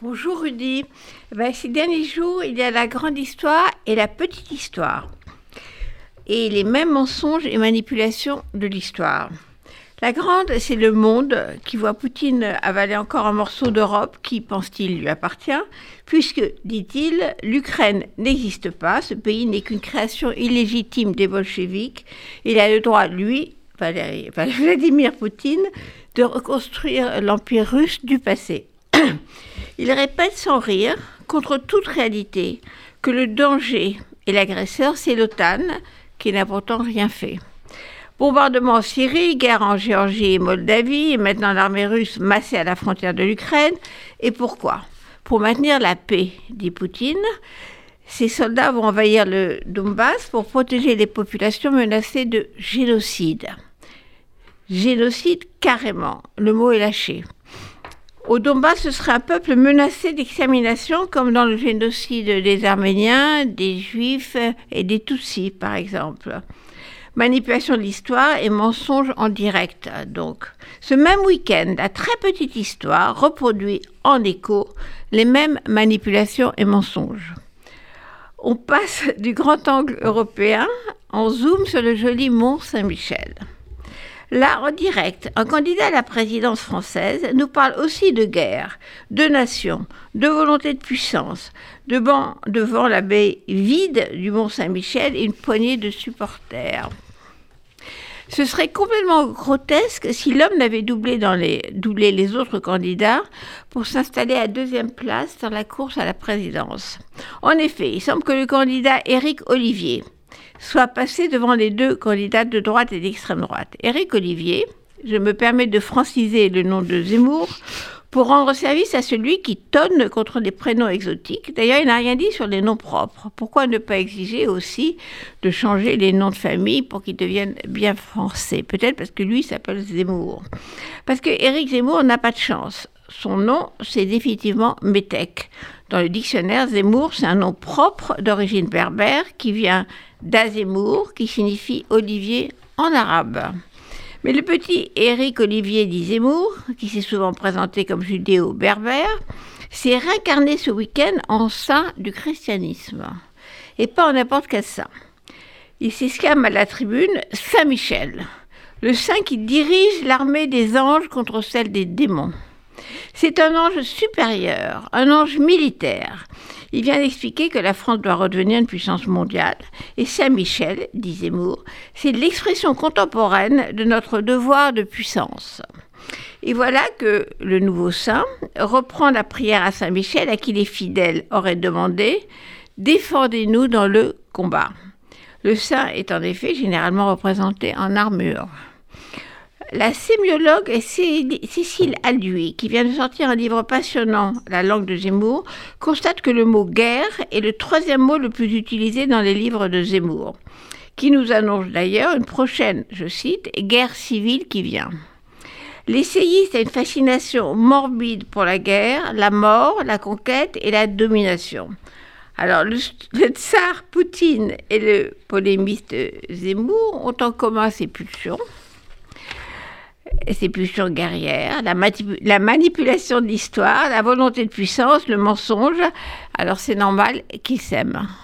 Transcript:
Bonjour Rudy. Ben, ces derniers jours, il y a la grande histoire et la petite histoire. Et les mêmes mensonges et manipulations de l'histoire. La grande, c'est le monde qui voit Poutine avaler encore un morceau d'Europe qui, pense-t-il, lui appartient, puisque, dit-il, l'Ukraine n'existe pas, ce pays n'est qu'une création illégitime des bolcheviks, il a le droit, lui, Vladimir Poutine, de reconstruire l'empire russe du passé. Il répète sans rire, contre toute réalité, que le danger et l'agresseur, c'est l'OTAN, qui n'a pourtant rien fait. Bombardement en Syrie, guerre en Géorgie et Moldavie, et maintenant l'armée russe massée à la frontière de l'Ukraine. Et pourquoi? Pour maintenir la paix, dit Poutine. Ces soldats vont envahir le Donbass pour protéger les populations menacées de génocide. Génocide carrément, le mot est lâché. Au Donbass, ce serait un peuple menacé d'extermination, comme dans le génocide des Arméniens, des Juifs et des Tutsis, par exemple. Manipulation de l'histoire et mensonge en direct, donc. Ce même week-end, la très petite histoire reproduit en écho les mêmes manipulations et mensonges. On passe du grand angle européen en zoom sur le joli mont Saint-Michel. Là, en direct, un candidat à la présidence française nous parle aussi de guerre, de nation, de volonté de puissance, devant, devant la baie vide du Mont Saint-Michel et une poignée de supporters. Ce serait complètement grotesque si l'homme n'avait doublé, les, doublé les autres candidats pour s'installer à deuxième place dans la course à la présidence. En effet, il semble que le candidat Éric Olivier, soit passé devant les deux candidats de droite et d'extrême droite. Éric Olivier, je me permets de franciser le nom de Zemmour pour rendre service à celui qui tonne contre les prénoms exotiques. D'ailleurs, il n'a rien dit sur les noms propres. Pourquoi ne pas exiger aussi de changer les noms de famille pour qu'ils deviennent bien français? Peut-être parce que lui s'appelle Zemmour. Parce que Éric Zemmour n'a pas de chance. Son nom, c'est définitivement Métèque. Dans le dictionnaire, Zemmour, c'est un nom propre d'origine berbère qui vient d'Azemour, qui signifie Olivier en arabe. Mais le petit Éric Olivier dit Zemmour, qui s'est souvent présenté comme judéo-berbère, s'est réincarné ce week-end en saint du christianisme. Et pas en n'importe quel saint. Il s'exclame à la tribune Saint-Michel, le saint qui dirige l'armée des anges contre celle des démons. C'est un ange supérieur, un ange militaire. Il vient d'expliquer que la France doit redevenir une puissance mondiale. Et Saint-Michel, dit Zemmour, c'est l'expression contemporaine de notre devoir de puissance. Et voilà que le nouveau saint reprend la prière à Saint-Michel à qui les fidèles auraient demandé Défendez-nous dans le combat. Le saint est en effet généralement représenté en armure. La sémiologue Cécile Alduy, qui vient de sortir un livre passionnant, La langue de Zemmour, constate que le mot guerre est le troisième mot le plus utilisé dans les livres de Zemmour, qui nous annonce d'ailleurs une prochaine, je cite, guerre civile qui vient. L'essayiste a une fascination morbide pour la guerre, la mort, la conquête et la domination. Alors, le, le, tsar Poutine et le polémiste Zemmour ont en commun ces pulsions ces pulsions guerrières, la, la manipulation de l'histoire, la volonté de puissance, le mensonge. Alors c'est normal qu'ils s'aiment.